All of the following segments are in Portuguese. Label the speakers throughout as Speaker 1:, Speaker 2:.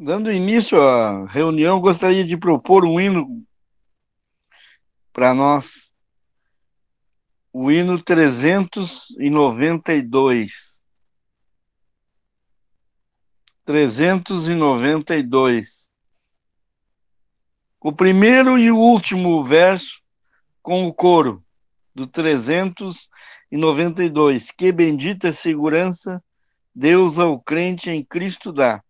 Speaker 1: Dando início à reunião, gostaria de propor um hino para nós. O hino 392. 392. O primeiro e o último verso com o coro do 392. Que bendita segurança Deus ao crente em Cristo dá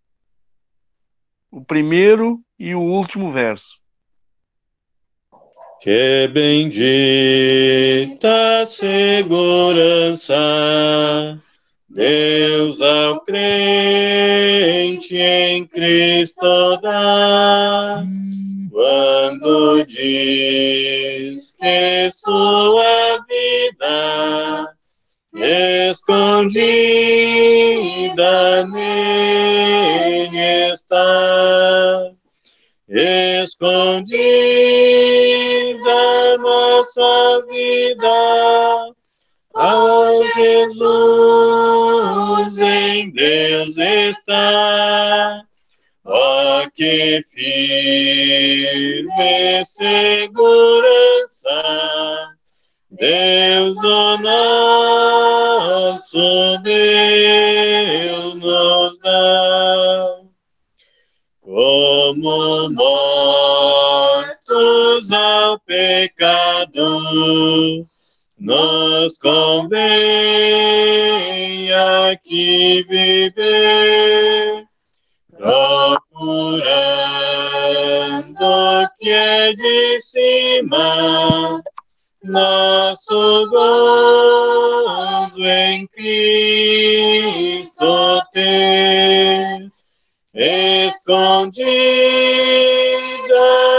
Speaker 1: o primeiro e o último verso.
Speaker 2: Que bendita segurança Deus ao crente em Cristo dá, quando diz que sua vida escondida nele está, escondida nossa vida, ao Jesus em Deus está. Ó oh, que firme segurança Deus do nosso Deus nos dá, como mortos ao pecado, nos convém aqui viver, procurando que é de cima nosso gozo em Cristo ter, escondida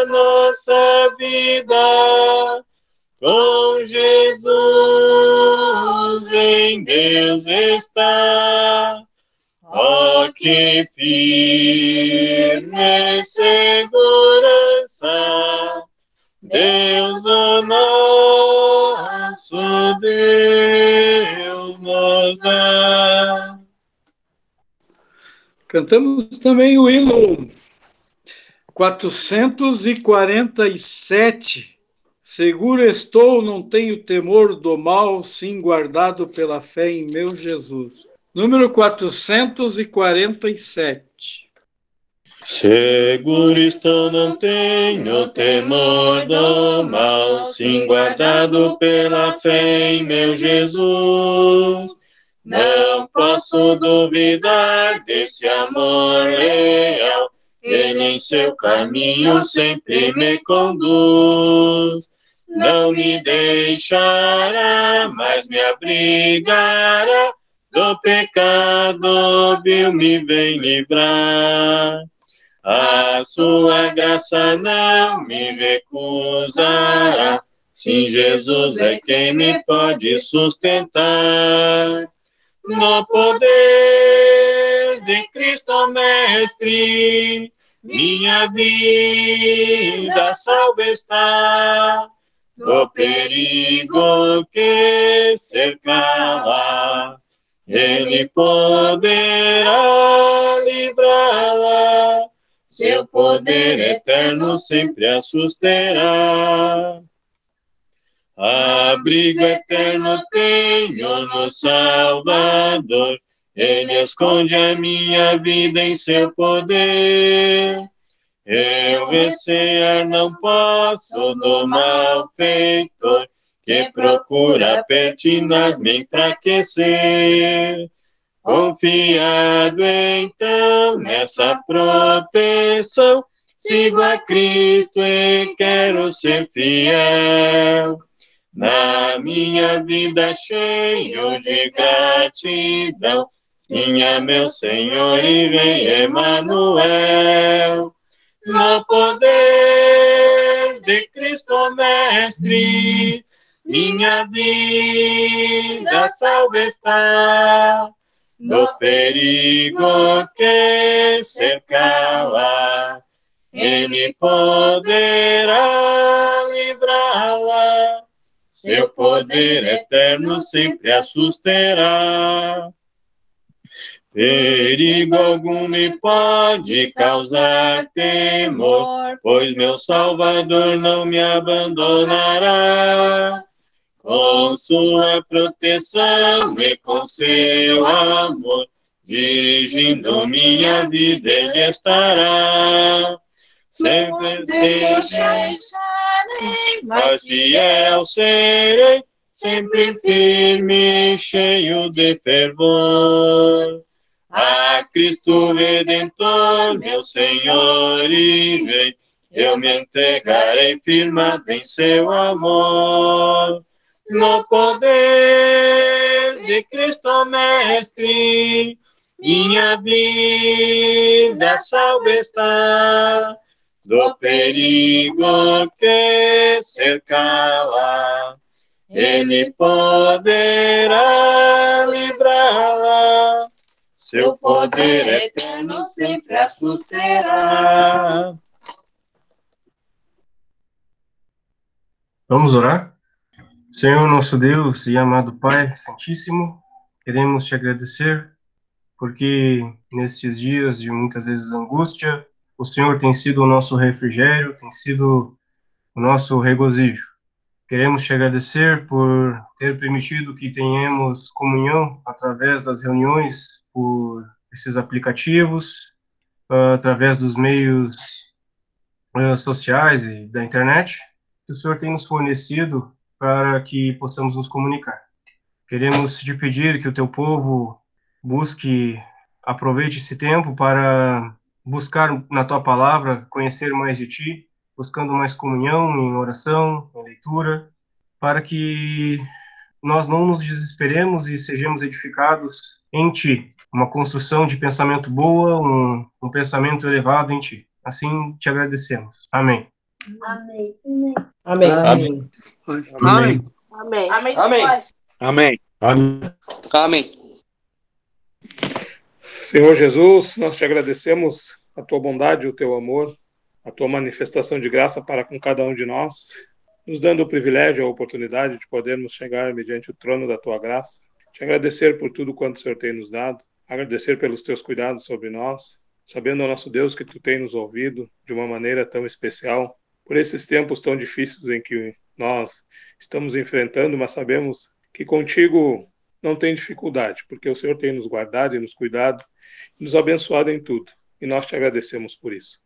Speaker 2: nossa vida com Jesus em Deus está. Ó oh, que firme segurança Deus o nosso Deus nos dá.
Speaker 1: Cantamos também o hino 447. Seguro estou, não tenho temor do mal, sim guardado pela fé em meu Jesus. Número 447.
Speaker 2: Seguro não tenho temor do mal, sim guardado pela fé em meu Jesus. Não posso duvidar desse amor leal, ele em seu caminho sempre me conduz. Não me deixará, mas me abrigará do pecado, viu, me vem livrar. A sua graça não me recusará. Sim, Jesus é quem me pode sustentar. No poder de Cristo Mestre, minha vida salva está. Do perigo que cercava, Ele poderá livrá-la seu poder eterno sempre a susterá. Abrigo eterno tenho no Salvador, Ele esconde a minha vida em seu poder. Eu recear não posso do malfeitor, que procura pertinaz me enfraquecer. Confiado então nessa proteção, sigo a Cristo e quero ser fiel. Na minha vida cheio de gratidão, sim a meu Senhor e vem Emanuel. No poder de Cristo Mestre, minha vida salva está do perigo que cercá-la, Ele poderá livrá-la, seu poder eterno sempre a susterá. Perigo algum me pode causar temor, pois meu Salvador não me abandonará. Com sua proteção e com seu amor, dirigindo minha vida, ele estará. Sempre deixarei, mas fiel serei, sempre firme, cheio de fervor. A Cristo Redentor, meu Senhor e Rei, eu me entregarei firmado em seu amor. No poder de Cristo Mestre, minha vida salva está do perigo que cercá-la. Ele poderá livrá-la seu poder eterno sempre a susterá.
Speaker 3: Vamos orar? Senhor nosso Deus e amado Pai Santíssimo, queremos te agradecer porque nestes dias de muitas vezes angústia, o Senhor tem sido o nosso refrigério, tem sido o nosso regozijo. Queremos te agradecer por ter permitido que tenhamos comunhão através das reuniões por esses aplicativos, através dos meios uh, sociais e da internet, que o Senhor tem nos fornecido para que possamos nos comunicar. Queremos te pedir que o teu povo busque, aproveite esse tempo para buscar na tua palavra, conhecer mais de ti, buscando mais comunhão em oração, em leitura, para que nós não nos desesperemos e sejamos edificados em ti, uma construção de pensamento boa, um, um pensamento elevado em ti. Assim te agradecemos. Amém.
Speaker 4: Amém.
Speaker 5: Amém.
Speaker 1: Amém.
Speaker 5: Amém.
Speaker 4: Amém.
Speaker 5: Amém.
Speaker 1: Amém.
Speaker 6: Amém.
Speaker 5: Amém.
Speaker 6: Senhor Jesus, nós te agradecemos a tua bondade, o teu amor, a tua manifestação de graça para com cada um de nós, nos dando o privilégio, a oportunidade de podermos chegar mediante o trono da tua graça. Te agradecer por tudo quanto o Senhor tem nos dado, agradecer pelos teus cuidados sobre nós, sabendo, ó nosso Deus, que tu tem nos ouvido de uma maneira tão especial, por esses tempos tão difíceis em que nós estamos enfrentando, mas sabemos que contigo não tem dificuldade, porque o Senhor tem nos guardado e nos cuidado, e nos abençoado em tudo, e nós te agradecemos por isso.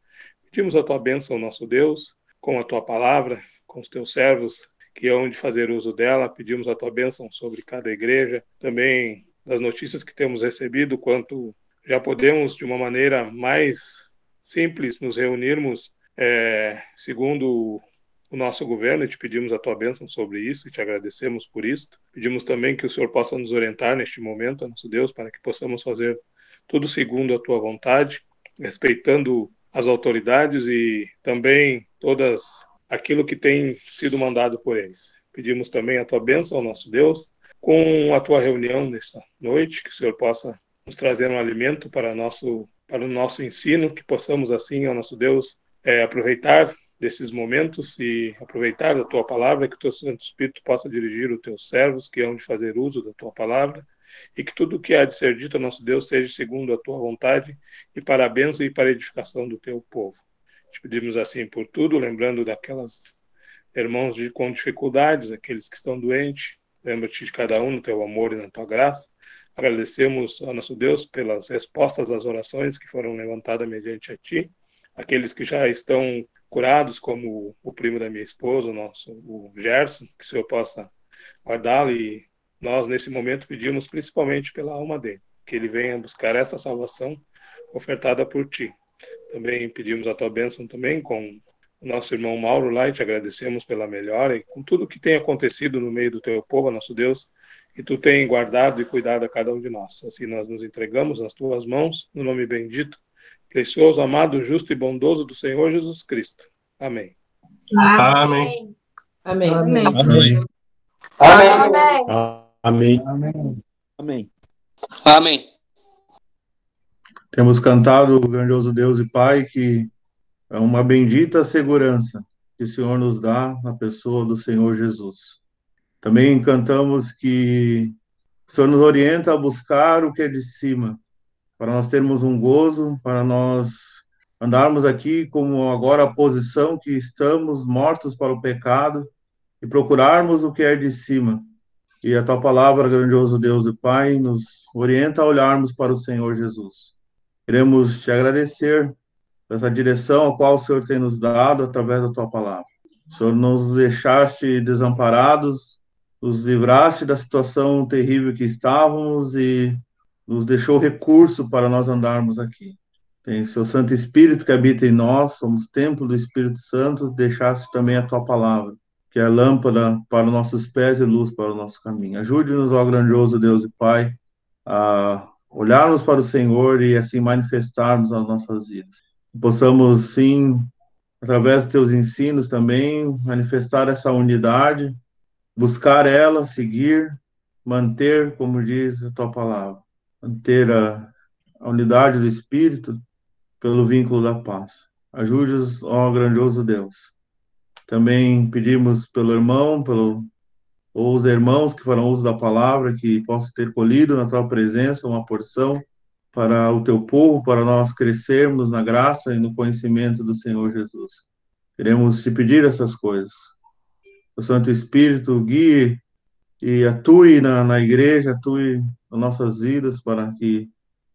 Speaker 6: Pedimos a tua bênção, nosso Deus, com a tua palavra, com os teus servos que hão de fazer uso dela, pedimos a tua bênção sobre cada igreja, também das notícias que temos recebido, quanto já podemos, de uma maneira mais simples, nos reunirmos é, segundo o nosso governo e te pedimos a tua bênção sobre isso e te agradecemos por isso. Pedimos também que o Senhor possa nos orientar neste momento, nosso Deus, para que possamos fazer tudo segundo a tua vontade, respeitando as autoridades e também todas aquilo que tem sido mandado por eles. Pedimos também a tua bênção, nosso Deus, com a tua reunião nesta noite, que o Senhor possa nos trazer um alimento para, nosso, para o nosso ensino, que possamos assim, ó nosso Deus, é, aproveitar desses momentos e aproveitar da tua palavra, que o teu Santo Espírito possa dirigir os teus servos que hão de fazer uso da tua palavra, e que tudo o que há de ser dito, nosso Deus, seja segundo a tua vontade e para a bênção e para a edificação do teu povo. Te pedimos assim por tudo, lembrando daquelas irmãos de, com dificuldades, aqueles que estão doentes, Lembra-te de cada um no teu amor e na tua graça. Agradecemos ao nosso Deus pelas respostas às orações que foram levantadas mediante a ti. Aqueles que já estão curados, como o primo da minha esposa, o nosso o Gerson, que o Senhor possa guardá-lo e nós nesse momento pedimos principalmente pela alma dele, que ele venha buscar essa salvação ofertada por ti. Também pedimos a tua bênção também com nosso irmão Mauro lá e te agradecemos pela melhora e com tudo que tem acontecido no meio do teu povo, nosso Deus, e tu tem guardado e cuidado a cada um de nós. Assim nós nos entregamos nas tuas mãos, no nome bendito, precioso, amado, justo e bondoso do Senhor Jesus Cristo. Amém.
Speaker 3: Amém.
Speaker 5: Amém.
Speaker 4: Amém.
Speaker 6: Amém.
Speaker 4: Amém.
Speaker 6: Amém.
Speaker 1: Amém.
Speaker 5: Amém.
Speaker 7: Temos cantado o grandioso Deus e Pai que é uma bendita segurança que o Senhor nos dá na pessoa do Senhor Jesus. Também cantamos que o Senhor nos orienta a buscar o que é de cima, para nós termos um gozo, para nós andarmos aqui como agora a posição que estamos mortos para o pecado e procurarmos o que é de cima. E a tua palavra, grandioso Deus e Pai, nos orienta a olharmos para o Senhor Jesus. Queremos te agradecer essa direção a qual o Senhor tem nos dado através da tua palavra. O Senhor nos deixaste desamparados, nos livraste da situação terrível que estávamos e nos deixou recurso para nós andarmos aqui. Tem seu Santo Espírito que habita em nós, somos templo do Espírito Santo, deixaste também a tua palavra, que é lâmpada para os nossos pés e luz para o nosso caminho. Ajude-nos, ó grandioso Deus e Pai, a olharmos para o Senhor e assim manifestarmos as nossas vidas. Possamos, sim, através dos teus ensinos também, manifestar essa unidade, buscar ela, seguir, manter, como diz a tua palavra, manter a, a unidade do Espírito pelo vínculo da paz. Ajude-nos, ó grandioso Deus. Também pedimos pelo irmão, pelo ou os irmãos que farão uso da palavra, que possam ter colhido na tua presença uma porção para o teu povo, para nós crescermos na graça e no conhecimento do Senhor Jesus. Queremos te pedir essas coisas o Santo Espírito guie e atue na, na igreja, atue nas nossas vidas, para que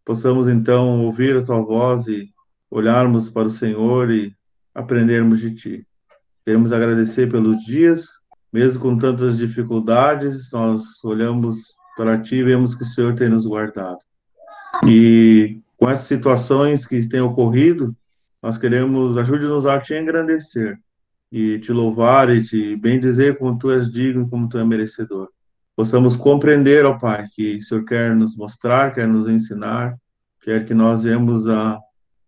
Speaker 7: possamos então ouvir a tua voz e olharmos para o Senhor e aprendermos de ti. Queremos agradecer pelos dias, mesmo com tantas dificuldades, nós olhamos para ti e vemos que o Senhor tem nos guardado. E com essas situações que têm ocorrido, nós queremos, ajude-nos a te engrandecer e te louvar e te bem dizer como tu és digno, como tu és merecedor. Possamos compreender, ó Pai, que o Senhor quer nos mostrar, quer nos ensinar, quer que nós venhamos a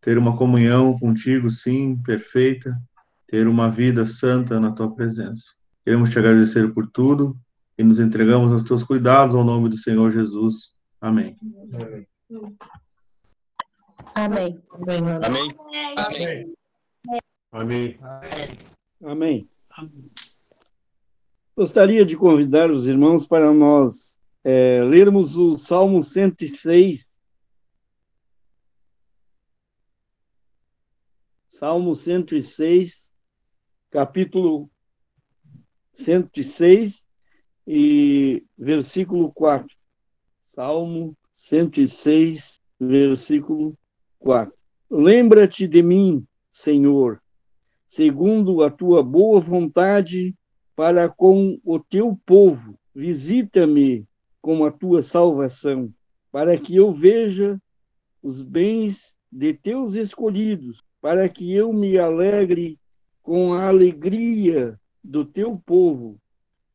Speaker 7: ter uma comunhão contigo, sim, perfeita, ter uma vida santa na tua presença. Queremos te agradecer por tudo e nos entregamos aos teus cuidados ao nome do Senhor Jesus. Amém.
Speaker 4: Amém.
Speaker 2: Amém.
Speaker 5: Amém.
Speaker 3: Amém.
Speaker 1: Amém. Gostaria de convidar os irmãos para nós é, lermos o Salmo 106. Salmo 106, capítulo 106 e versículo 4. Salmo 106, versículo 4. Lembra-te de mim, Senhor, segundo a tua boa vontade para com o teu povo. Visita-me com a tua salvação, para que eu veja os bens de teus escolhidos, para que eu me alegre com a alegria do teu povo,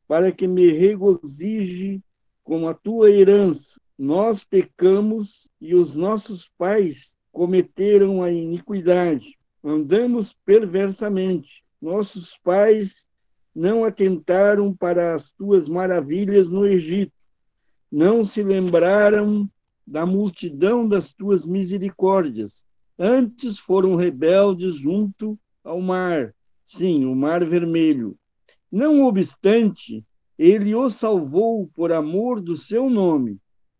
Speaker 1: para que me regozije com a tua herança. Nós pecamos e os nossos pais cometeram a iniquidade andamos perversamente. Nossos pais não atentaram para as tuas maravilhas no Egito, não se lembraram da multidão das tuas misericórdias. Antes foram rebeldes junto ao mar, sim, o mar vermelho. Não obstante, ele os salvou por amor do seu nome,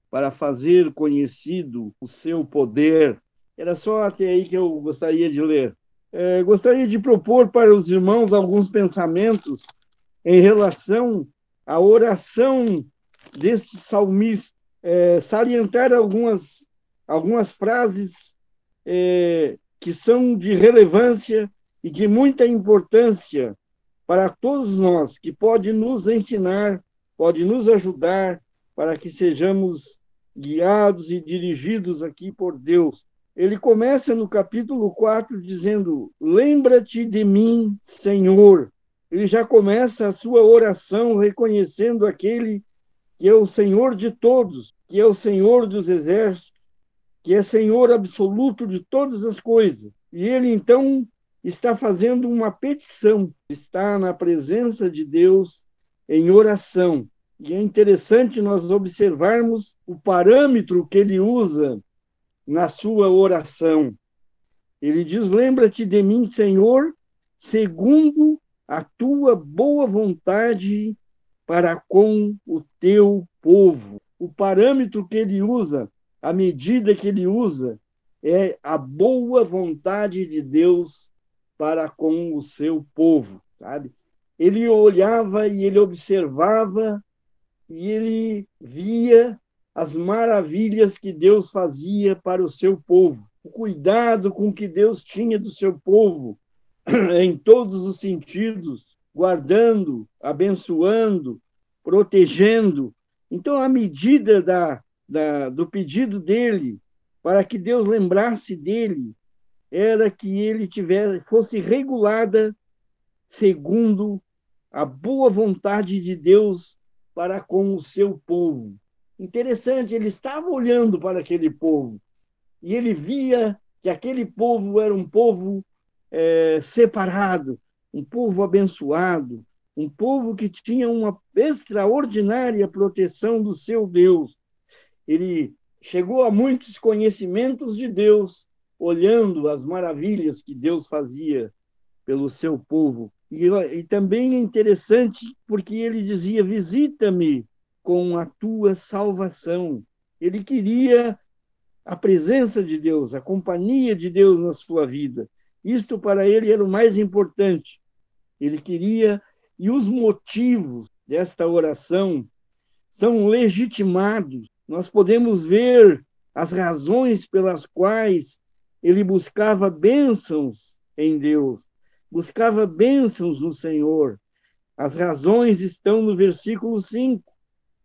Speaker 1: para fazer conhecido o seu poder era só até aí que eu gostaria de ler. É, gostaria de propor para os irmãos alguns pensamentos em relação à oração deste salmista, é, salientar algumas, algumas frases é, que são de relevância e de muita importância para todos nós, que pode nos ensinar, pode nos ajudar para que sejamos guiados e dirigidos aqui por Deus ele começa no capítulo 4 dizendo: Lembra-te de mim, Senhor. Ele já começa a sua oração reconhecendo aquele que é o Senhor de todos, que é o Senhor dos exércitos, que é Senhor absoluto de todas as coisas. E ele então está fazendo uma petição, está na presença de Deus em oração. E é interessante nós observarmos o parâmetro que ele usa na sua oração. Ele diz: Lembra-te de mim, Senhor, segundo a tua boa vontade para com o teu povo. O parâmetro que ele usa a medida que ele usa é a boa vontade de Deus para com o seu povo, sabe? Ele olhava e ele observava e ele via as maravilhas que Deus fazia para o seu povo, o cuidado com que Deus tinha do seu povo em todos os sentidos, guardando, abençoando, protegendo. Então, a medida da, da, do pedido dele para que Deus lembrasse dele era que ele tivesse, fosse regulada segundo a boa vontade de Deus para com o seu povo. Interessante, ele estava olhando para aquele povo e ele via que aquele povo era um povo é, separado, um povo abençoado, um povo que tinha uma extraordinária proteção do seu Deus. Ele chegou a muitos conhecimentos de Deus, olhando as maravilhas que Deus fazia pelo seu povo. E, e também é interessante porque ele dizia: Visita-me com a tua salvação. Ele queria a presença de Deus, a companhia de Deus na sua vida. Isto para ele era o mais importante. Ele queria, e os motivos desta oração são legitimados. Nós podemos ver as razões pelas quais ele buscava bênçãos em Deus buscava bênçãos no Senhor. As razões estão no versículo 5.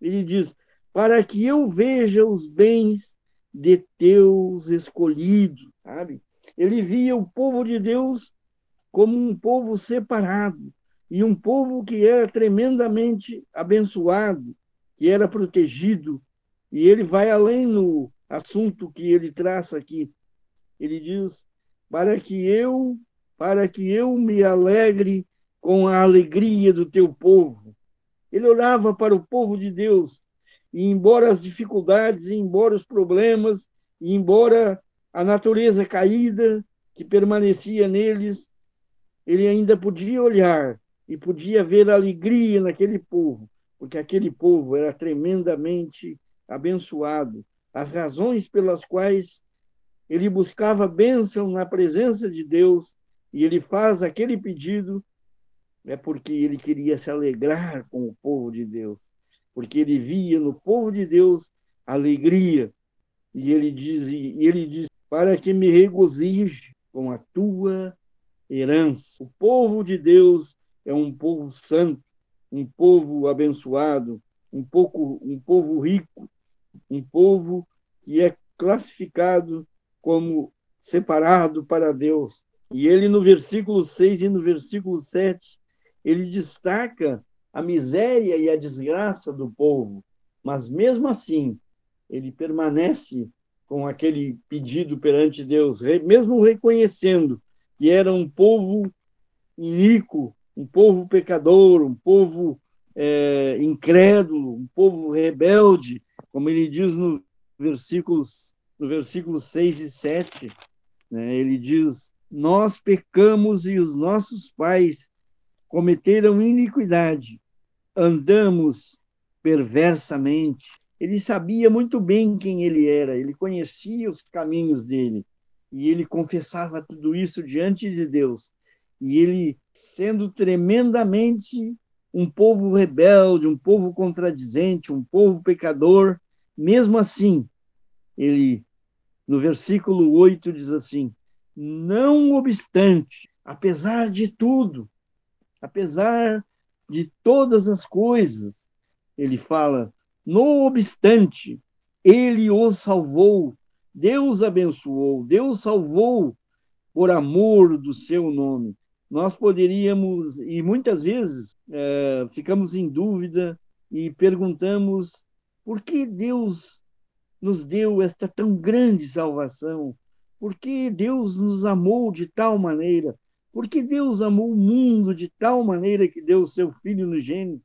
Speaker 1: Ele diz: Para que eu veja os bens de teus escolhidos. Sabe? Ele via o povo de Deus como um povo separado e um povo que era tremendamente abençoado, que era protegido. E ele vai além no assunto que ele traça aqui. Ele diz: Para que eu para que eu me alegre com a alegria do teu povo. Ele olhava para o povo de Deus, e embora as dificuldades, embora os problemas, embora a natureza caída que permanecia neles, ele ainda podia olhar e podia ver alegria naquele povo, porque aquele povo era tremendamente abençoado. As razões pelas quais ele buscava bênção na presença de Deus e ele faz aquele pedido é porque ele queria se alegrar com o povo de Deus, porque ele via no povo de Deus alegria. E ele diz, e ele diz para que me regozije com a tua herança. O povo de Deus é um povo santo, um povo abençoado, um, pouco, um povo rico, um povo que é classificado como separado para Deus. E ele, no versículo 6 e no versículo 7, ele destaca a miséria e a desgraça do povo, mas mesmo assim, ele permanece com aquele pedido perante Deus, mesmo reconhecendo que era um povo iníquo, um povo pecador, um povo é, incrédulo, um povo rebelde, como ele diz no versículos, no versículo 6 e 7, né? ele diz: nós pecamos e os nossos pais cometeram iniquidade, andamos perversamente. Ele sabia muito bem quem ele era, ele conhecia os caminhos dele, e ele confessava tudo isso diante de Deus. E ele, sendo tremendamente um povo rebelde, um povo contradizente, um povo pecador, mesmo assim, ele, no versículo 8, diz assim: não obstante, apesar de tudo, apesar de todas as coisas, ele fala, não obstante, ele os salvou, Deus abençoou, Deus salvou por amor do seu nome. Nós poderíamos, e muitas vezes é, ficamos em dúvida e perguntamos por que Deus nos deu esta tão grande salvação? porque Deus nos amou de tal maneira, porque Deus amou o mundo de tal maneira que deu o seu Filho no gênero,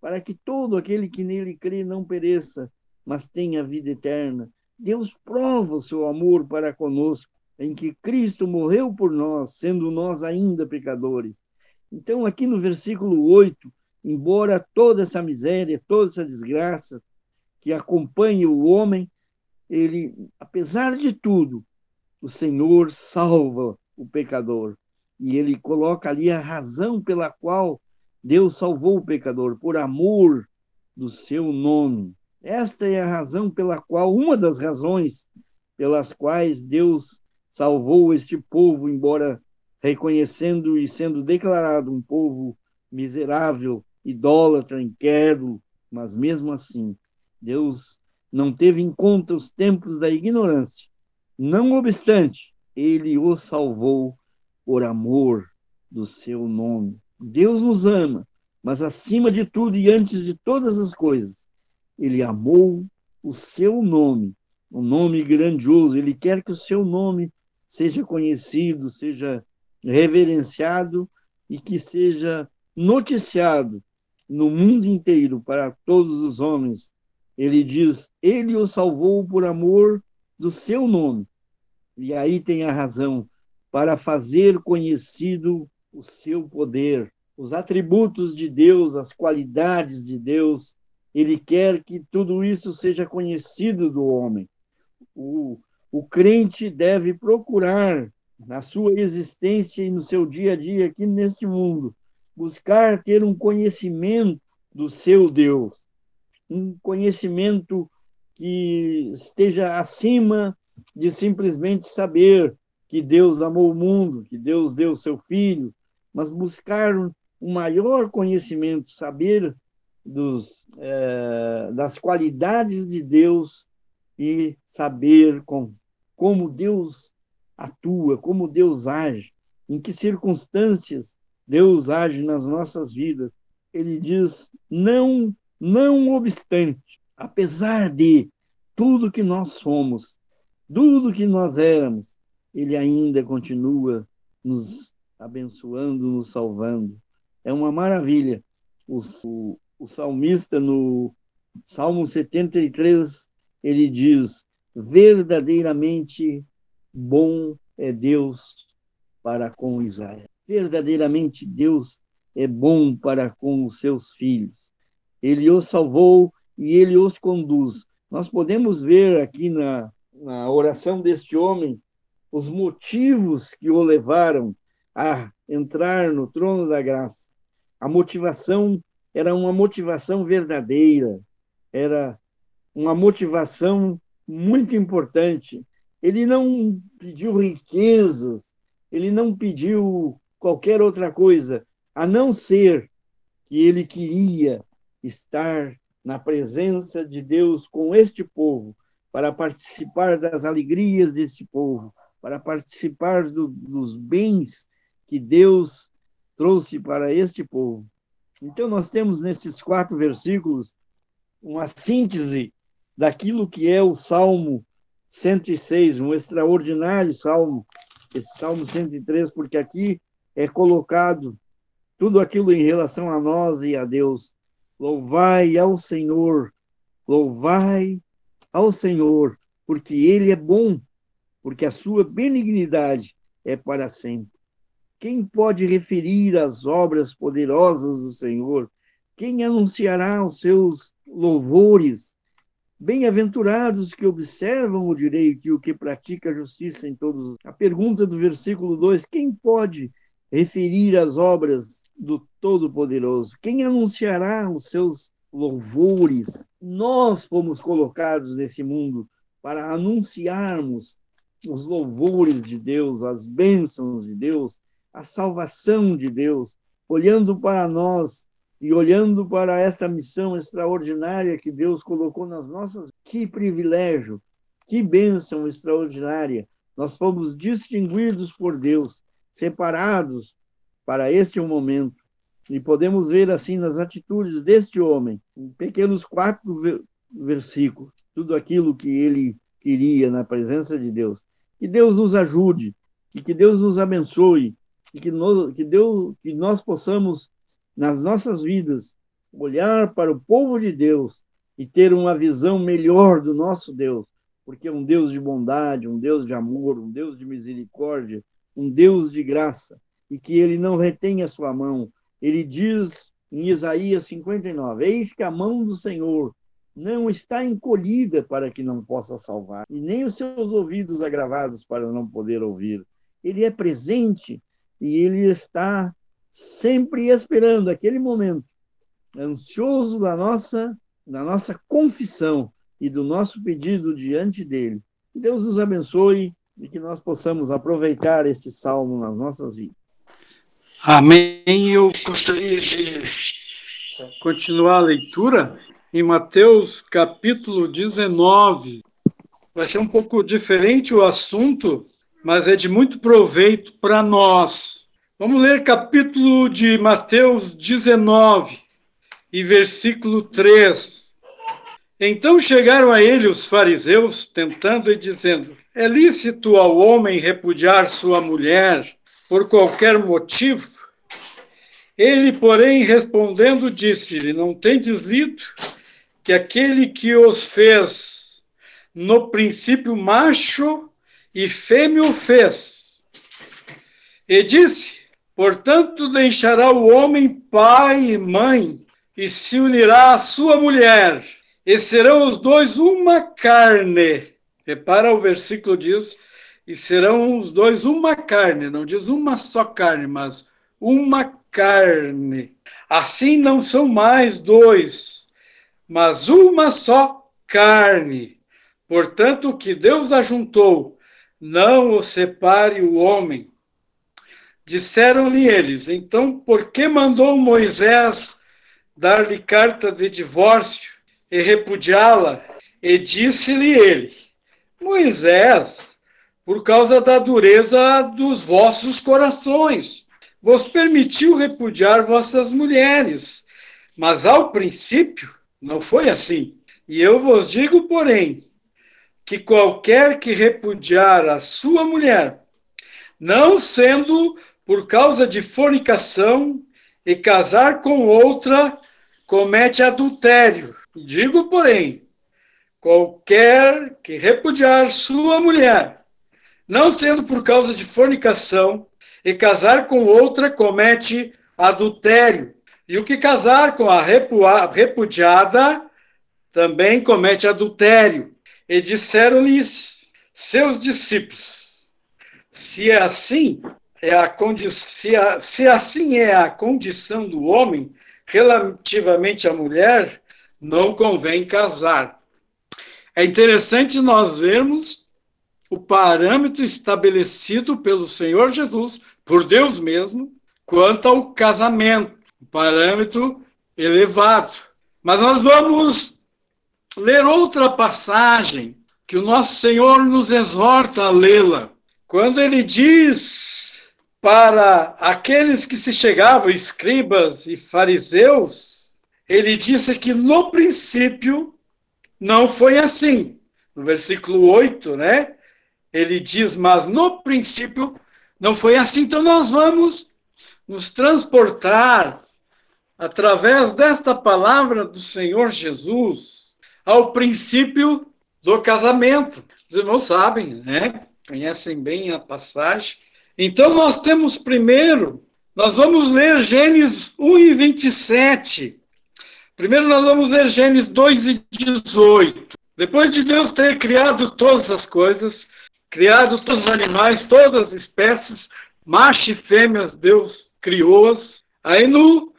Speaker 1: para que todo aquele que nele crê não pereça, mas tenha vida eterna. Deus prova o seu amor para conosco, em que Cristo morreu por nós, sendo nós ainda pecadores. Então, aqui no versículo 8, embora toda essa miséria, toda essa desgraça que acompanha o homem, ele, apesar de tudo, o Senhor salva o pecador. E ele coloca ali a razão pela qual Deus salvou o pecador, por amor do seu nome. Esta é a razão pela qual, uma das razões pelas quais Deus salvou este povo, embora reconhecendo e sendo declarado um povo miserável, idólatra, incrédulo, mas mesmo assim, Deus não teve em conta os tempos da ignorância. Não obstante, ele o salvou por amor do seu nome. Deus nos ama, mas acima de tudo e antes de todas as coisas, ele amou o seu nome, um nome grandioso. Ele quer que o seu nome seja conhecido, seja reverenciado e que seja noticiado no mundo inteiro para todos os homens. Ele diz: Ele o salvou por amor do seu nome. E aí tem a razão para fazer conhecido o seu poder, os atributos de Deus, as qualidades de Deus. Ele quer que tudo isso seja conhecido do homem. O, o crente deve procurar, na sua existência e no seu dia a dia aqui neste mundo, buscar ter um conhecimento do seu Deus, um conhecimento que esteja acima de simplesmente saber que Deus amou o mundo, que Deus deu o seu filho, mas buscar um maior conhecimento, saber dos, é, das qualidades de Deus e saber com, como Deus atua, como Deus age, em que circunstâncias Deus age nas nossas vidas. Ele diz: não, não obstante, apesar de tudo que nós somos, tudo que nós éramos, Ele ainda continua nos abençoando, nos salvando. É uma maravilha. O, o, o salmista, no Salmo 73, ele diz: verdadeiramente bom é Deus para com Israel. Verdadeiramente Deus é bom para com os seus filhos. Ele os salvou e ele os conduz. Nós podemos ver aqui na, na oração deste homem os motivos que o levaram a entrar no trono da graça. A motivação era uma motivação verdadeira, era uma motivação muito importante. Ele não pediu riquezas, ele não pediu qualquer outra coisa, a não ser que ele queria estar na presença de Deus com este povo, para participar das alegrias deste povo, para participar do, dos bens que Deus trouxe para este povo. Então, nós temos nesses quatro versículos uma síntese daquilo que é o Salmo 106, um extraordinário salmo, esse Salmo 103, porque aqui é colocado tudo aquilo em relação a nós e a Deus. Louvai ao Senhor, louvai ao Senhor, porque Ele é bom, porque a sua benignidade é para sempre. Quem pode referir as obras poderosas do Senhor? Quem anunciará os seus louvores? Bem-aventurados que observam o direito e o que pratica a justiça em todos. A pergunta do versículo 2: quem pode referir as obras do Todo-Poderoso? Quem anunciará os seus louvores? Nós fomos colocados nesse mundo para anunciarmos os louvores de Deus, as bênçãos de Deus, a salvação de Deus, olhando para nós e olhando para essa missão extraordinária que Deus colocou nas nossas, que privilégio, que bênção extraordinária. Nós fomos distinguidos por Deus, separados para este momento. E podemos ver assim nas atitudes deste homem, em pequenos quatro versículos, tudo aquilo que ele queria na presença de Deus. Que Deus nos ajude e que Deus nos abençoe e que, que, Deus, que nós possamos nas nossas vidas, olhar para o povo de Deus e ter uma visão melhor do nosso Deus, porque é um Deus de bondade, um Deus de amor, um Deus de misericórdia, um Deus de graça, e que ele não retém a sua mão. Ele diz em Isaías 59: Eis que a mão do Senhor não está encolhida para que não possa salvar, e nem os seus ouvidos agravados para não poder ouvir. Ele é presente e ele está sempre esperando aquele momento, ansioso da nossa, da nossa confissão e do nosso pedido diante dele. Que Deus nos abençoe e que nós possamos aproveitar esse salmo nas nossas vidas.
Speaker 4: Amém. Eu gostaria de continuar a leitura em Mateus capítulo 19. Vai ser um pouco diferente o assunto, mas é de muito proveito para nós. Vamos ler capítulo de Mateus 19 e versículo 3. Então chegaram a ele os fariseus, tentando e dizendo: É lícito ao homem repudiar sua mulher por qualquer motivo? Ele, porém, respondendo, disse-lhe: Não tendes lido que aquele que os fez no princípio macho e fêmea fez. E disse: Portanto, deixará o homem pai e mãe e se unirá à sua mulher, e serão os dois uma carne. Repara o versículo diz: e serão os dois uma carne, não diz uma só carne, mas uma carne. Assim não são mais dois, mas uma só carne. Portanto, o que Deus ajuntou, não o separe o homem. Disseram-lhe eles: Então, por que mandou Moisés dar-lhe carta de divórcio e repudiá-la? E disse-lhe ele: Moisés, por causa da dureza dos vossos corações, vos permitiu repudiar vossas mulheres. Mas ao princípio não foi assim. E eu vos digo, porém, que qualquer que repudiar a sua mulher, não sendo por causa de fornicação e casar com outra, comete adultério. Digo, porém, qualquer que repudiar sua mulher, não sendo por causa de fornicação e casar com outra, comete adultério. E o que casar com a repudiada também comete adultério. E disseram-lhes seus discípulos: se é assim, é a se, a, se assim é a condição do homem relativamente à mulher, não convém casar. É interessante nós vermos o parâmetro estabelecido pelo Senhor Jesus, por Deus mesmo, quanto ao casamento parâmetro elevado. Mas nós vamos ler outra passagem que o nosso Senhor nos exorta a lê-la. Quando ele diz para aqueles que se chegavam, escribas e fariseus, ele disse que no princípio não foi assim. No versículo 8, né? Ele diz, mas no princípio não foi assim. Então nós vamos nos transportar através desta palavra do Senhor Jesus, ao princípio do casamento. Os irmãos sabem, né? Conhecem bem a passagem. Então, nós temos primeiro, nós vamos ler Gênesis 1 e 27. Primeiro, nós vamos ler Gênesis 2 e 18. Depois de Deus ter criado todas as coisas, criado todos os animais, todas as espécies, macho e fêmeas, Deus criou-as. Aí no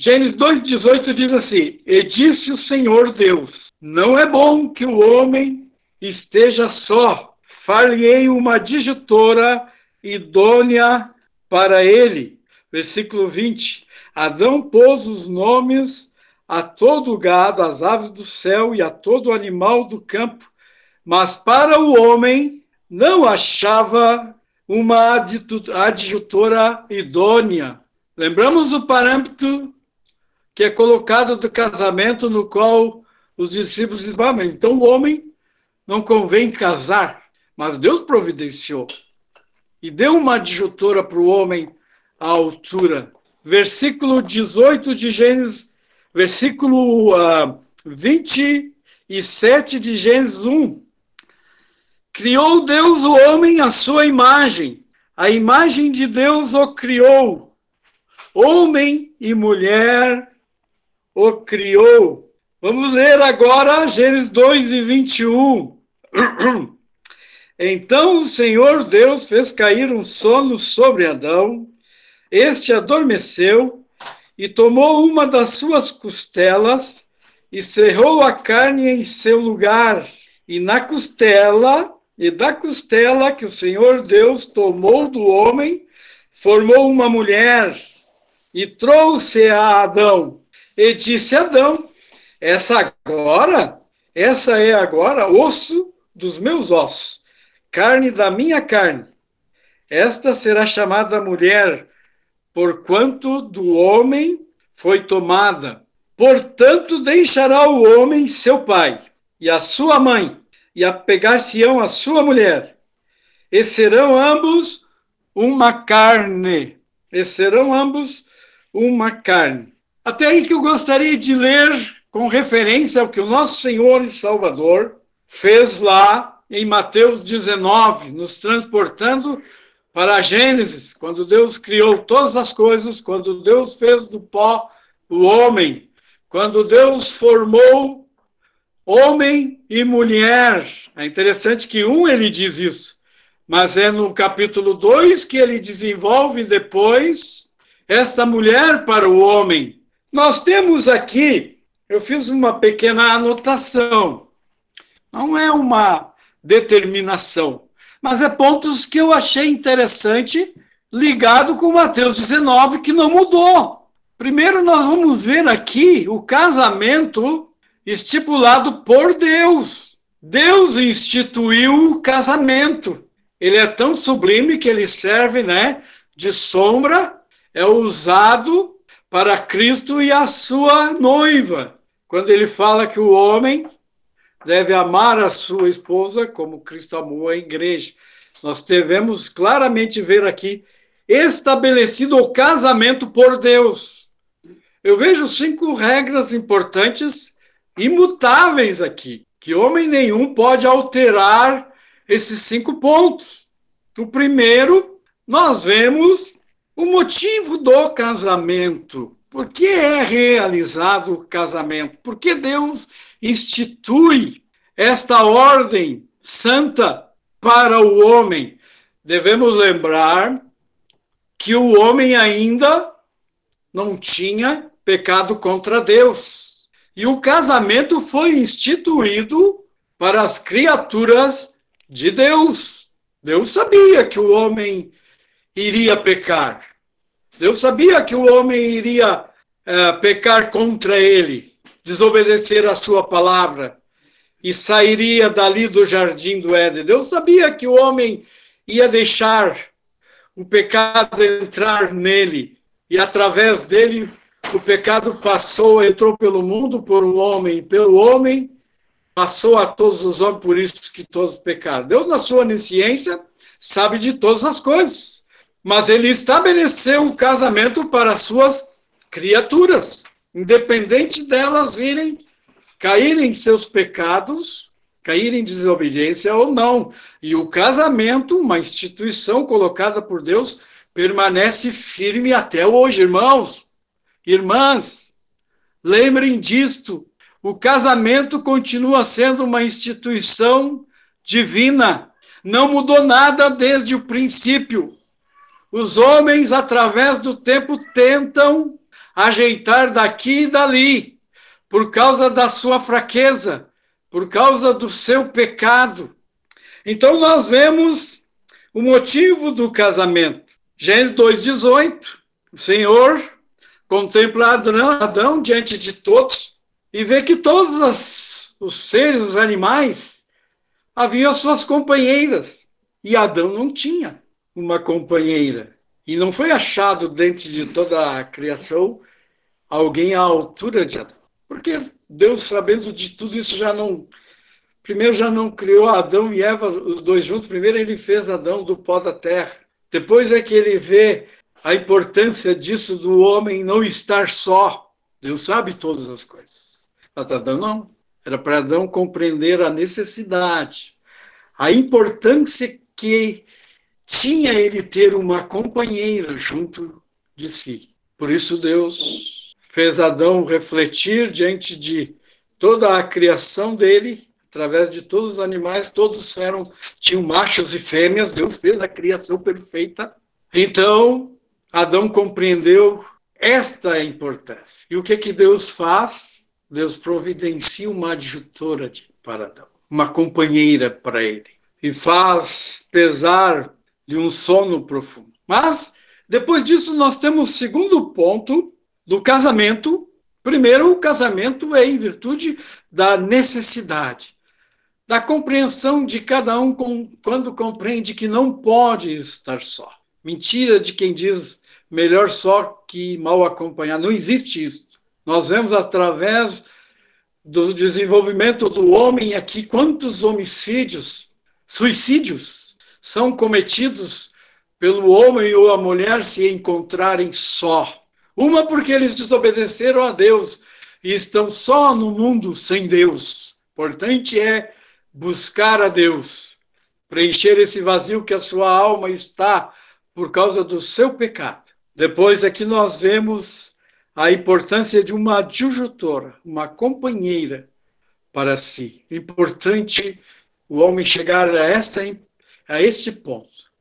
Speaker 4: Gênesis 2,18 diz assim: E disse o Senhor Deus: Não é bom que o homem esteja só. Far-lhe-ei uma digitora idônea para ele. Versículo 20: Adão pôs os nomes a todo gado, às aves do céu e a todo animal do campo, mas para o homem não achava uma adjutora idônea. Lembramos o parâmetro que é colocado do casamento no qual os discípulos dizem, ah, mas então o homem não convém casar, mas Deus providenciou e deu uma adjutora para o homem à altura. Versículo 18 de Gênesis, versículo uh, ah, 27 de Gênesis 1. Criou Deus o homem à sua imagem, a imagem de Deus o criou, homem e mulher o criou. Vamos ler agora Gênesis 2 e 21. Então o Senhor Deus fez cair um sono sobre Adão, este adormeceu e tomou uma das suas costelas e cerrou a carne em seu lugar. E na costela, e da costela que o Senhor Deus tomou do homem, formou uma mulher e trouxe a Adão. E disse Adão: Essa agora, essa é agora osso dos meus ossos, carne da minha carne. Esta será chamada mulher, porquanto do homem foi tomada. Portanto, deixará o homem seu pai e a sua mãe, e apegar-se-ão a sua mulher, e serão ambos uma carne. E serão ambos uma carne. Até aí que eu gostaria de ler com referência ao que o nosso Senhor e Salvador fez lá em Mateus 19, nos transportando para a Gênesis, quando Deus criou todas as coisas, quando Deus fez do pó o homem, quando Deus formou homem e mulher. É interessante que um ele diz isso, mas é no capítulo 2 que ele desenvolve depois esta mulher para o homem. Nós temos aqui, eu fiz uma pequena anotação, não é uma determinação, mas é pontos que eu achei interessante ligado com Mateus 19, que não mudou. Primeiro, nós vamos ver aqui o casamento estipulado por Deus. Deus instituiu o casamento. Ele é tão sublime que ele serve, né, de sombra, é usado para Cristo e a sua noiva. Quando ele fala que o homem deve amar a sua esposa como Cristo amou a igreja. Nós devemos claramente ver aqui estabelecido o casamento por Deus. Eu vejo cinco regras importantes, imutáveis aqui, que homem nenhum pode alterar esses cinco pontos. O primeiro, nós vemos o motivo do casamento. Por que é realizado o casamento? Por que Deus institui esta ordem santa para o homem? Devemos lembrar que o homem ainda não tinha pecado contra Deus. E o casamento foi instituído para as criaturas de Deus. Deus sabia que o homem iria pecar. Deus sabia que o homem iria é, pecar contra ele, desobedecer a sua palavra e sairia dali do jardim do Éden. Deus sabia que o homem ia deixar o pecado entrar nele e através dele o pecado passou, entrou pelo mundo por um homem, e pelo homem passou a todos os homens, por isso que todos pecaram. Deus, na sua onisciência, sabe de todas as coisas, mas ele estabeleceu o casamento para as suas criaturas, independente delas virem caírem em seus pecados, caírem em desobediência ou não. E o casamento, uma instituição colocada por Deus, permanece firme até hoje, irmãos. Irmãs, lembrem disto. O casamento continua sendo uma instituição divina. Não mudou nada desde o princípio. Os homens, através do tempo, tentam ajeitar daqui e dali, por causa da sua fraqueza, por causa do seu pecado. Então, nós vemos o motivo do casamento. Gênesis 2,18. O Senhor contempla Adão diante de todos e vê que todos as, os seres, os animais, haviam suas companheiras e Adão não tinha uma companheira. E não foi achado dentro de toda a criação alguém à altura de Adão. Porque Deus, sabendo de tudo isso, já não. Primeiro, já não criou Adão e Eva, os dois juntos. Primeiro, ele fez Adão do pó da terra. Depois é que ele vê a importância disso do homem não estar só. Deus sabe todas as coisas. Mas Adão não. Era para Adão compreender a necessidade, a importância que tinha ele ter uma companheira junto de si. Por isso Deus fez Adão refletir diante de toda a criação dele, através de todos os animais, todos eram tinham machos e fêmeas, Deus fez a criação perfeita. Então, Adão compreendeu esta importância. E o que que Deus faz? Deus providencia uma adjutora para Adão, uma companheira para ele, e faz pesar de um sono profundo. Mas depois disso nós temos o segundo ponto do casamento. Primeiro, o casamento é em virtude da necessidade, da compreensão de cada um com, quando compreende que não pode estar só. Mentira de quem diz melhor só que mal acompanhado. Não existe isso. Nós vemos através do desenvolvimento do homem aqui quantos homicídios, suicídios são cometidos pelo homem ou a mulher se encontrarem só. Uma porque eles desobedeceram a Deus e estão só no mundo sem Deus. Importante é buscar a Deus, preencher esse vazio que a sua alma está por causa do seu pecado. Depois aqui nós vemos a importância de uma adjutora, uma companheira para si. Importante o homem chegar a esta a este ponto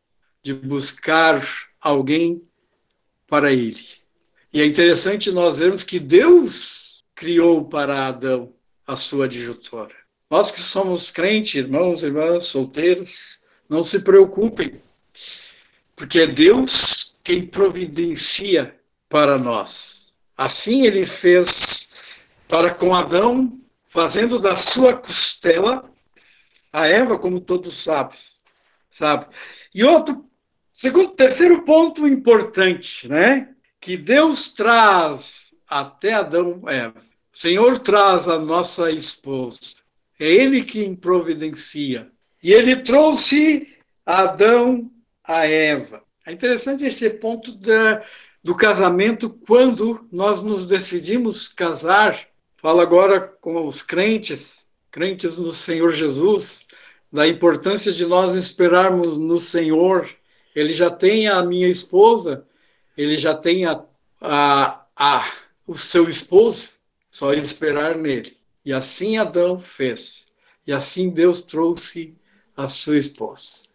Speaker 4: de buscar alguém para ele. E é interessante nós vermos que Deus criou para Adão a sua adjutora. Nós que somos crentes, irmãos, irmãs, solteiros, não se preocupem, porque é Deus quem providencia para nós. Assim ele fez para com Adão, fazendo da sua costela a Eva, como todos sabem, sabe? E outro, segundo, terceiro ponto importante, né? Que Deus traz até Adão. O Senhor traz a nossa esposa. É Ele quem providencia. E Ele trouxe Adão a Eva. É interessante esse ponto da, do casamento quando nós nos decidimos casar. Falo agora com os crentes, crentes no Senhor Jesus, da importância de nós esperarmos no Senhor. Ele já tem a minha esposa, ele já tem a, a, a, o seu esposo, só esperar nele. E assim Adão fez. E assim Deus trouxe a sua esposa.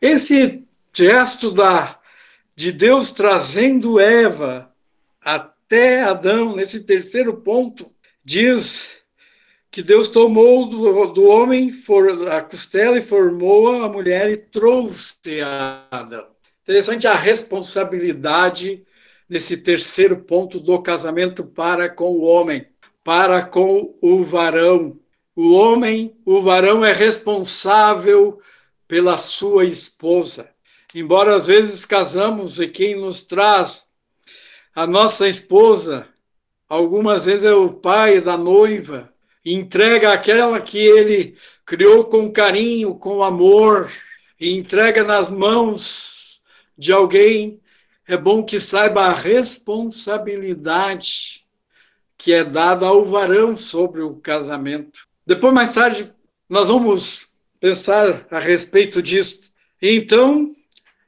Speaker 4: Esse gesto da de Deus trazendo Eva até Adão, nesse terceiro ponto, diz que Deus tomou do, do homem for, a costela e formou a mulher e trouxe a Adão. Interessante a responsabilidade nesse terceiro ponto do casamento para com o homem, para com o varão. O homem, o varão é responsável pela sua esposa. Embora às vezes casamos e quem nos traz a nossa esposa, algumas vezes é o pai da noiva, entrega aquela que ele criou com carinho, com amor, e entrega nas mãos de alguém. É bom que saiba a responsabilidade que é dada ao varão sobre o casamento. Depois, mais tarde, nós vamos pensar a respeito disso. Então,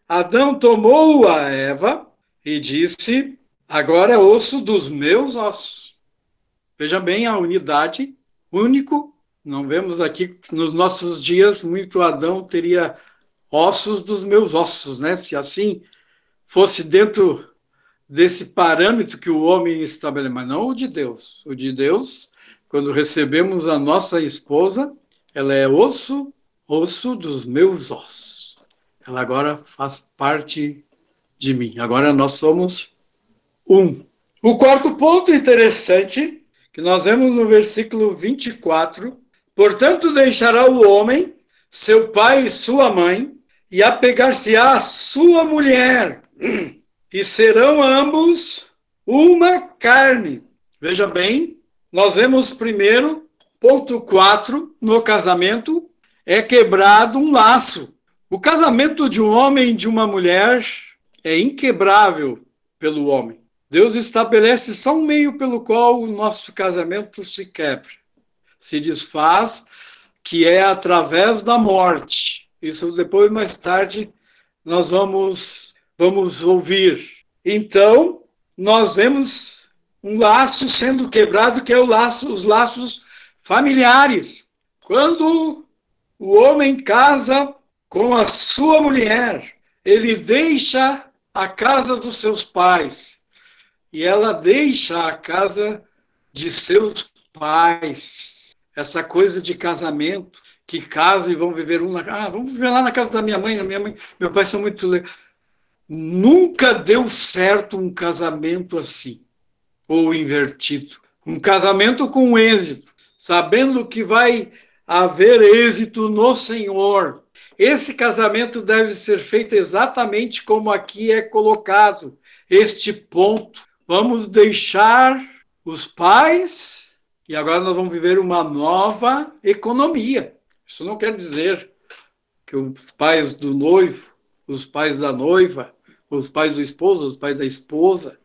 Speaker 4: Adão tomou a Eva e disse: Agora é osso dos meus ossos. Veja bem a unidade, único. Não vemos aqui nos nossos dias muito Adão teria ossos dos meus ossos, né? Se assim fosse dentro desse parâmetro que o homem estabelece, mas não o de Deus. O de Deus, quando recebemos a nossa esposa, ela é osso, osso dos meus ossos ela agora faz parte de mim. Agora nós somos um. O quarto ponto interessante, que nós vemos no versículo 24: Portanto, deixará o homem seu pai e sua mãe, e apegar-se-á a sua mulher, e serão ambos uma carne. Veja bem, nós vemos primeiro, ponto 4, no casamento, é quebrado um laço. O casamento de um homem e de uma mulher é inquebrável pelo homem. Deus estabelece só um meio pelo qual o nosso casamento se quebra, se desfaz, que é através da morte. Isso depois, mais tarde, nós vamos, vamos ouvir. Então, nós vemos um laço sendo quebrado, que é o laço, os laços familiares. Quando o homem casa com a sua mulher, ele deixa a casa dos seus pais e ela deixa a casa de seus pais. Essa coisa de casamento, que casam e vão viver um na ah, vamos viver lá na casa da minha mãe, da minha mãe, meu pai são muito Nunca deu certo um casamento assim, ou invertido. Um casamento com êxito, sabendo que vai haver êxito no Senhor. Esse casamento deve ser feito exatamente como aqui é colocado, este ponto. Vamos deixar os pais e agora nós vamos viver uma nova economia. Isso não quer dizer que os pais do noivo, os pais da noiva, os pais do esposo, os pais da esposa,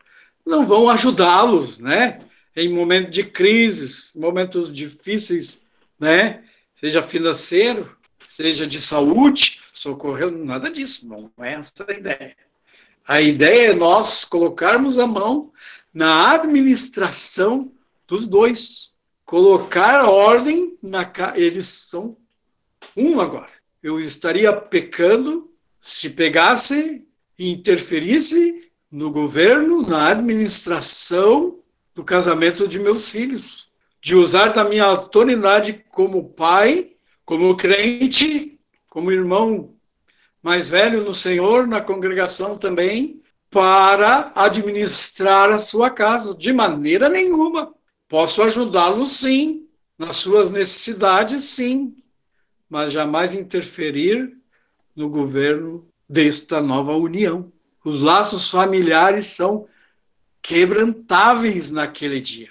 Speaker 4: não vão ajudá-los, né? Em momentos de crises, momentos difíceis, né? Seja financeiro, seja de saúde, socorrer, nada disso, não é essa a ideia. A ideia é nós colocarmos a mão na administração dos dois, colocar ordem na eles são um agora. Eu estaria pecando se pegasse e interferisse no governo, na administração do casamento de meus filhos, de usar da minha autoridade como pai, como crente, como irmão mais velho no Senhor, na congregação também, para administrar a sua casa, de maneira nenhuma. Posso ajudá-lo, sim, nas suas necessidades, sim, mas jamais interferir no governo desta nova união. Os laços familiares são quebrantáveis naquele dia.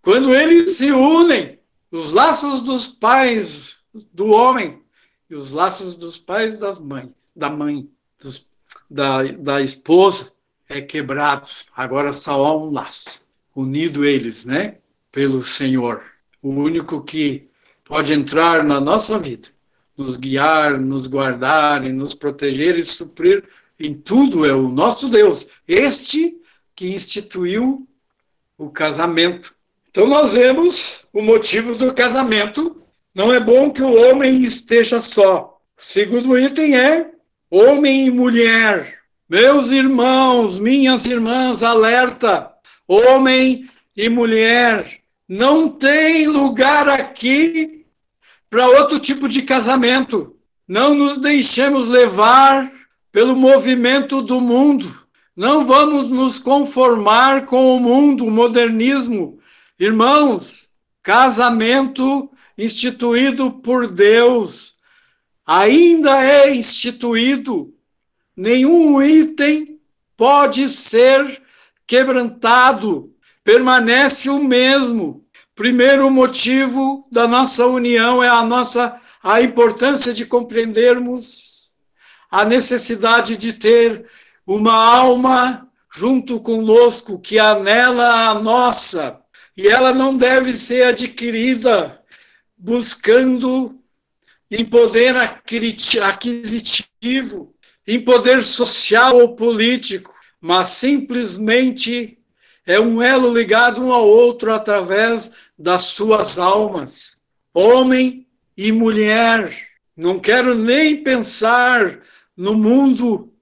Speaker 4: Quando eles se unem, os laços dos pais do homem e os laços dos pais das mães, da mãe, dos, da, da esposa, é quebrado. Agora só há um laço, unido eles, né? Pelo Senhor. O único que pode entrar na nossa vida, nos guiar, nos guardar e nos proteger e suprir em tudo é o nosso Deus, este que instituiu o casamento. Então nós vemos o motivo do casamento. Não é bom que o homem esteja só. O segundo item é homem e mulher. Meus irmãos, minhas irmãs, alerta! Homem e mulher, não tem lugar aqui para outro tipo de casamento. Não nos deixemos levar pelo movimento do mundo. Não vamos nos conformar com o mundo, o modernismo. Irmãos, casamento instituído por Deus ainda é instituído. Nenhum item pode ser quebrantado, permanece o mesmo. Primeiro motivo da nossa união é a nossa a importância de compreendermos a necessidade de ter uma alma junto conosco que anela a nossa, e ela não deve ser adquirida buscando em poder aquisitivo, em poder social ou político, mas simplesmente é um elo ligado um ao outro através das suas almas. Homem e mulher. Não quero nem pensar no mundo,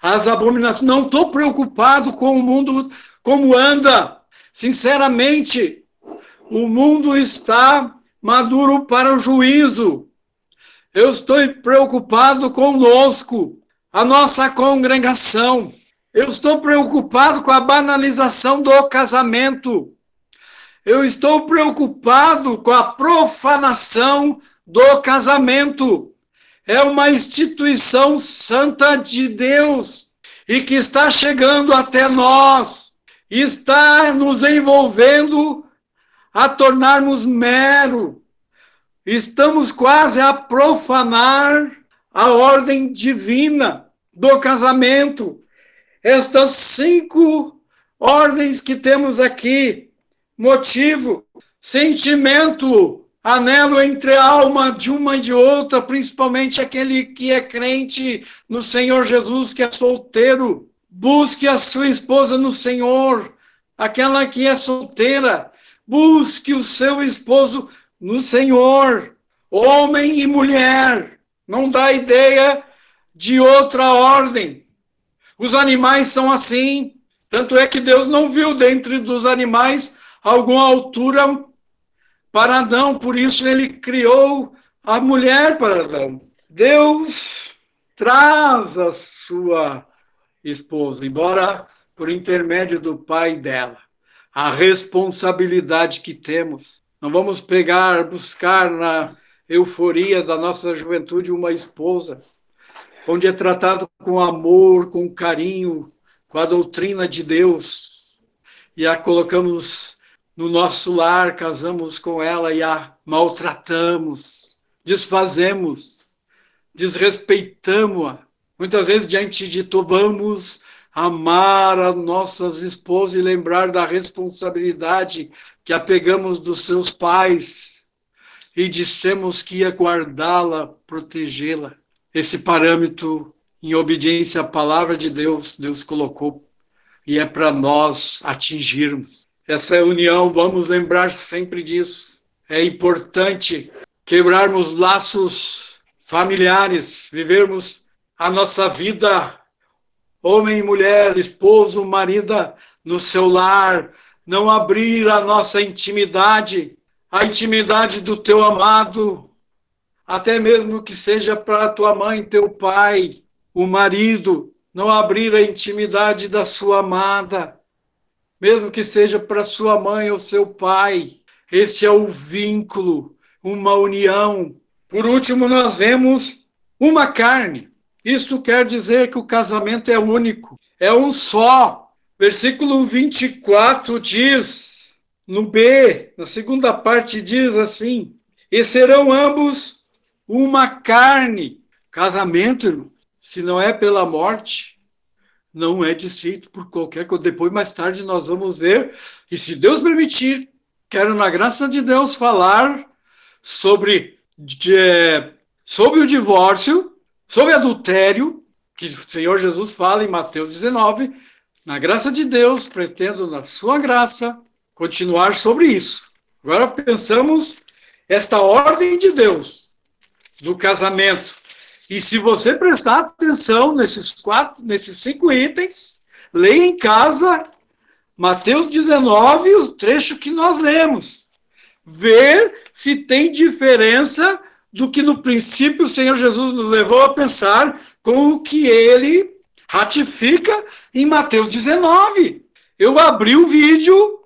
Speaker 4: as abominações. Não estou preocupado com o mundo como anda. Sinceramente, o mundo está maduro para o juízo. Eu estou preocupado conosco, a nossa congregação. Eu estou preocupado com a banalização do casamento. Eu estou preocupado com a profanação do casamento. É uma instituição santa de Deus e que está chegando até nós, está nos envolvendo a tornarmos mero. Estamos quase a profanar a ordem divina do casamento. Estas cinco ordens que temos aqui, motivo, sentimento, anelo entre a alma de uma e de outra, principalmente aquele que é crente no Senhor Jesus, que é solteiro, busque a sua esposa no Senhor, aquela que é solteira, busque o seu esposo no Senhor, homem e mulher. Não dá ideia de outra ordem. Os animais são assim. Tanto é que Deus não viu dentre dos animais alguma altura para Adão, por isso ele criou a mulher para Adão. Deus traz a sua esposa, embora por intermédio do pai dela. A responsabilidade que temos. Não vamos pegar, buscar na euforia da nossa juventude uma esposa, onde é tratado com amor, com carinho, com a doutrina de Deus, e a colocamos no nosso lar, casamos com ela e a maltratamos, desfazemos, desrespeitamos-a. Muitas vezes, diante de vamos amar as nossas esposas e lembrar da responsabilidade que apegamos dos seus pais e dissemos que ia guardá-la, protegê-la. Esse parâmetro, em obediência à palavra de Deus, Deus colocou e é para nós atingirmos. Essa união, vamos lembrar sempre disso. É importante quebrarmos laços familiares, vivermos a nossa vida, homem e mulher, esposo, marida, no seu lar, não abrir a nossa intimidade, a intimidade do teu amado, até mesmo que seja para tua mãe, teu pai, o marido, não abrir a intimidade da sua amada, mesmo que seja para sua mãe ou seu pai. Esse é o vínculo, uma união. Por último, nós vemos uma carne. Isso quer dizer que o casamento é único, é um só. Versículo 24 diz, no B, na segunda parte, diz assim: E serão ambos uma carne. Casamento, se não é pela morte, não é desfeito por qualquer coisa. Depois, mais tarde, nós vamos ver. E se Deus permitir, quero, na graça de Deus, falar sobre, de, sobre o divórcio, sobre adultério, que o Senhor Jesus fala em Mateus 19. Na graça de Deus, pretendo, na sua graça, continuar sobre isso. Agora pensamos esta ordem de Deus do casamento e se você prestar atenção nesses quatro, nesses cinco itens, leia em casa Mateus 19, o trecho que nós lemos. Ver se tem diferença do que no princípio o Senhor Jesus nos levou a pensar com o que ele ratifica em Mateus 19. Eu abri o vídeo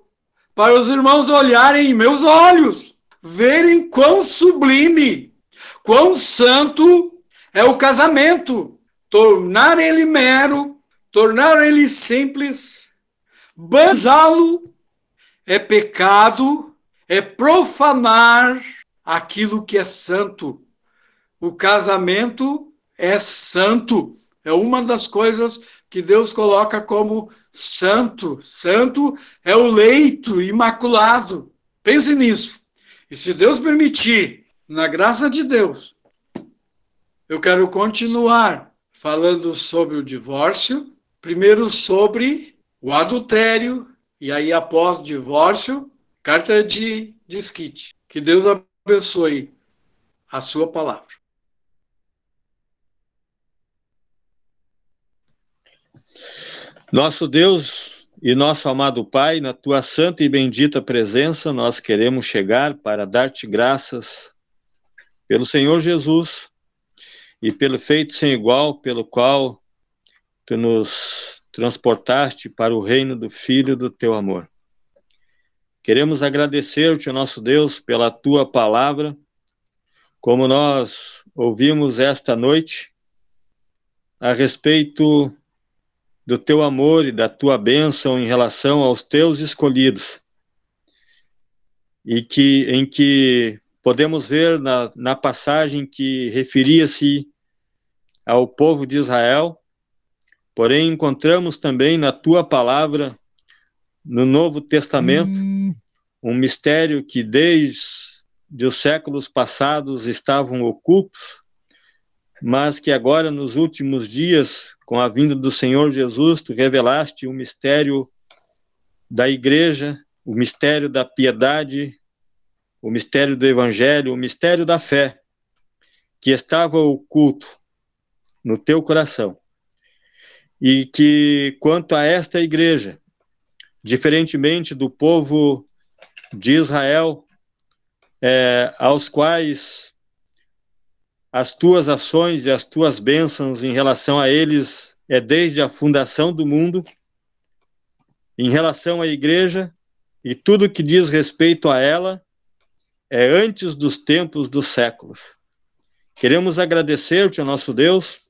Speaker 4: para os irmãos olharem em meus olhos, verem quão sublime, quão santo é o casamento. Tornar ele mero, tornar ele simples, banzá-lo é pecado, é profanar aquilo que é santo. O casamento é santo, é uma das coisas que Deus coloca como santo. Santo é o leito imaculado. Pense nisso. E se Deus permitir, na graça de Deus, eu quero continuar falando sobre o divórcio, primeiro sobre o adultério, e aí após divórcio, carta de desquite. Que Deus abençoe a sua palavra.
Speaker 2: Nosso Deus e nosso amado Pai, na tua santa e bendita presença, nós queremos chegar para dar-te graças pelo Senhor Jesus, e pelo feito sem igual pelo qual tu nos transportaste para o reino do Filho do teu amor. Queremos agradecer-te, nosso Deus, pela tua palavra, como nós ouvimos esta noite, a respeito do teu amor e da tua bênção em relação aos teus escolhidos, e que em que podemos ver na, na passagem que referia-se ao povo de Israel, porém encontramos também na tua palavra, no Novo Testamento, um mistério que desde os séculos passados estavam ocultos, mas que agora, nos últimos dias, com a vinda do Senhor Jesus, tu revelaste o mistério da igreja, o mistério da piedade, o mistério do Evangelho, o mistério da fé, que estava oculto no teu coração. E que, quanto a esta igreja, diferentemente do povo de Israel, é, aos quais as tuas ações e as tuas bênçãos em relação a eles é desde a fundação do mundo, em relação à igreja e tudo que diz respeito a ela é antes dos tempos dos séculos. Queremos agradecer-te, nosso Deus,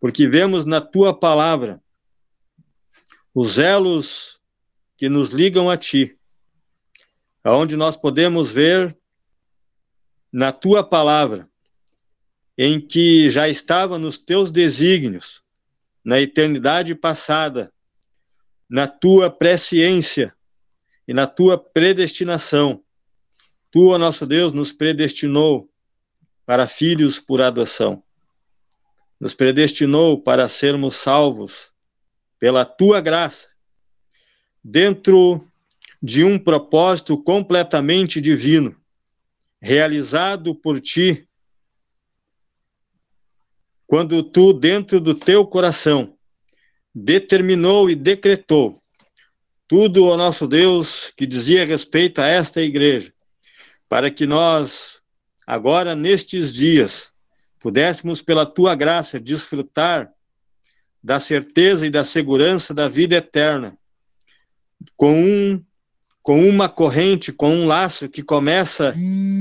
Speaker 2: porque vemos na tua palavra os elos que nos ligam a ti, aonde nós podemos ver na tua palavra em que já estava nos teus desígnios, na eternidade passada, na tua presciência e na tua predestinação. Tu, ó nosso Deus, nos predestinou para filhos por adoção. Nos predestinou para sermos salvos pela tua graça, dentro de um propósito completamente divino, realizado por ti quando tu, dentro do teu coração, determinou e decretou tudo, ó nosso Deus, que dizia respeito a esta igreja, para que nós, agora nestes dias, pudéssemos, pela tua graça, desfrutar da certeza e da segurança da vida eterna, com um com uma corrente, com um laço que começa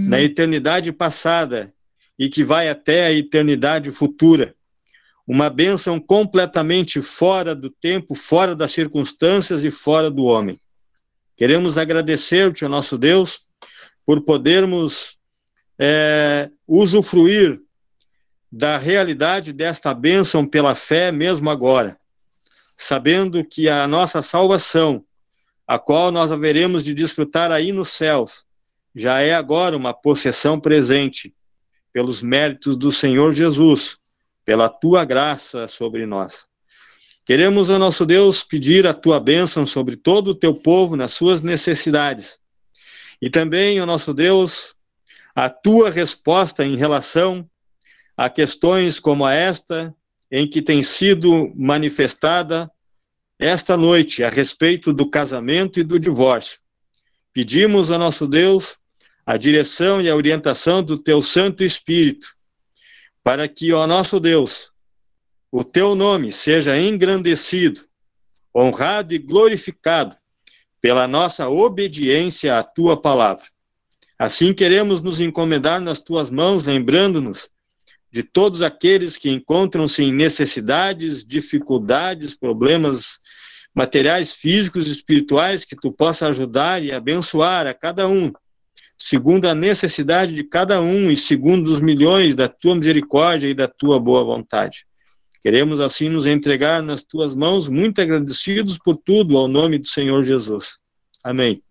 Speaker 2: na eternidade passada e que vai até a eternidade futura. Uma bênção completamente fora do tempo, fora das circunstâncias e fora do homem. Queremos agradecer-te, nosso Deus, por podermos é, usufruir da realidade desta bênção pela fé mesmo agora, sabendo que a nossa salvação, a qual nós haveremos de desfrutar aí nos céus, já é agora uma possessão presente pelos méritos do Senhor Jesus, pela tua graça sobre nós. Queremos, ao nosso Deus, pedir a tua bênção sobre todo o teu povo nas suas necessidades. E também, ao nosso Deus, a tua resposta em relação a questões como esta, em que tem sido manifestada esta noite a respeito do casamento e do divórcio. Pedimos ao nosso Deus a direção e a orientação do teu Santo Espírito, para que, ó nosso Deus, o teu nome seja engrandecido, honrado e glorificado pela nossa obediência à tua palavra. Assim queremos nos encomendar nas tuas mãos, lembrando-nos de todos aqueles que encontram-se em necessidades, dificuldades, problemas materiais, físicos espirituais, que tu possa ajudar e abençoar a cada um segundo a necessidade de cada um e segundo os milhões da tua misericórdia e da tua boa vontade. Queremos assim nos entregar nas tuas mãos, muito agradecidos por tudo, ao nome do Senhor Jesus. Amém.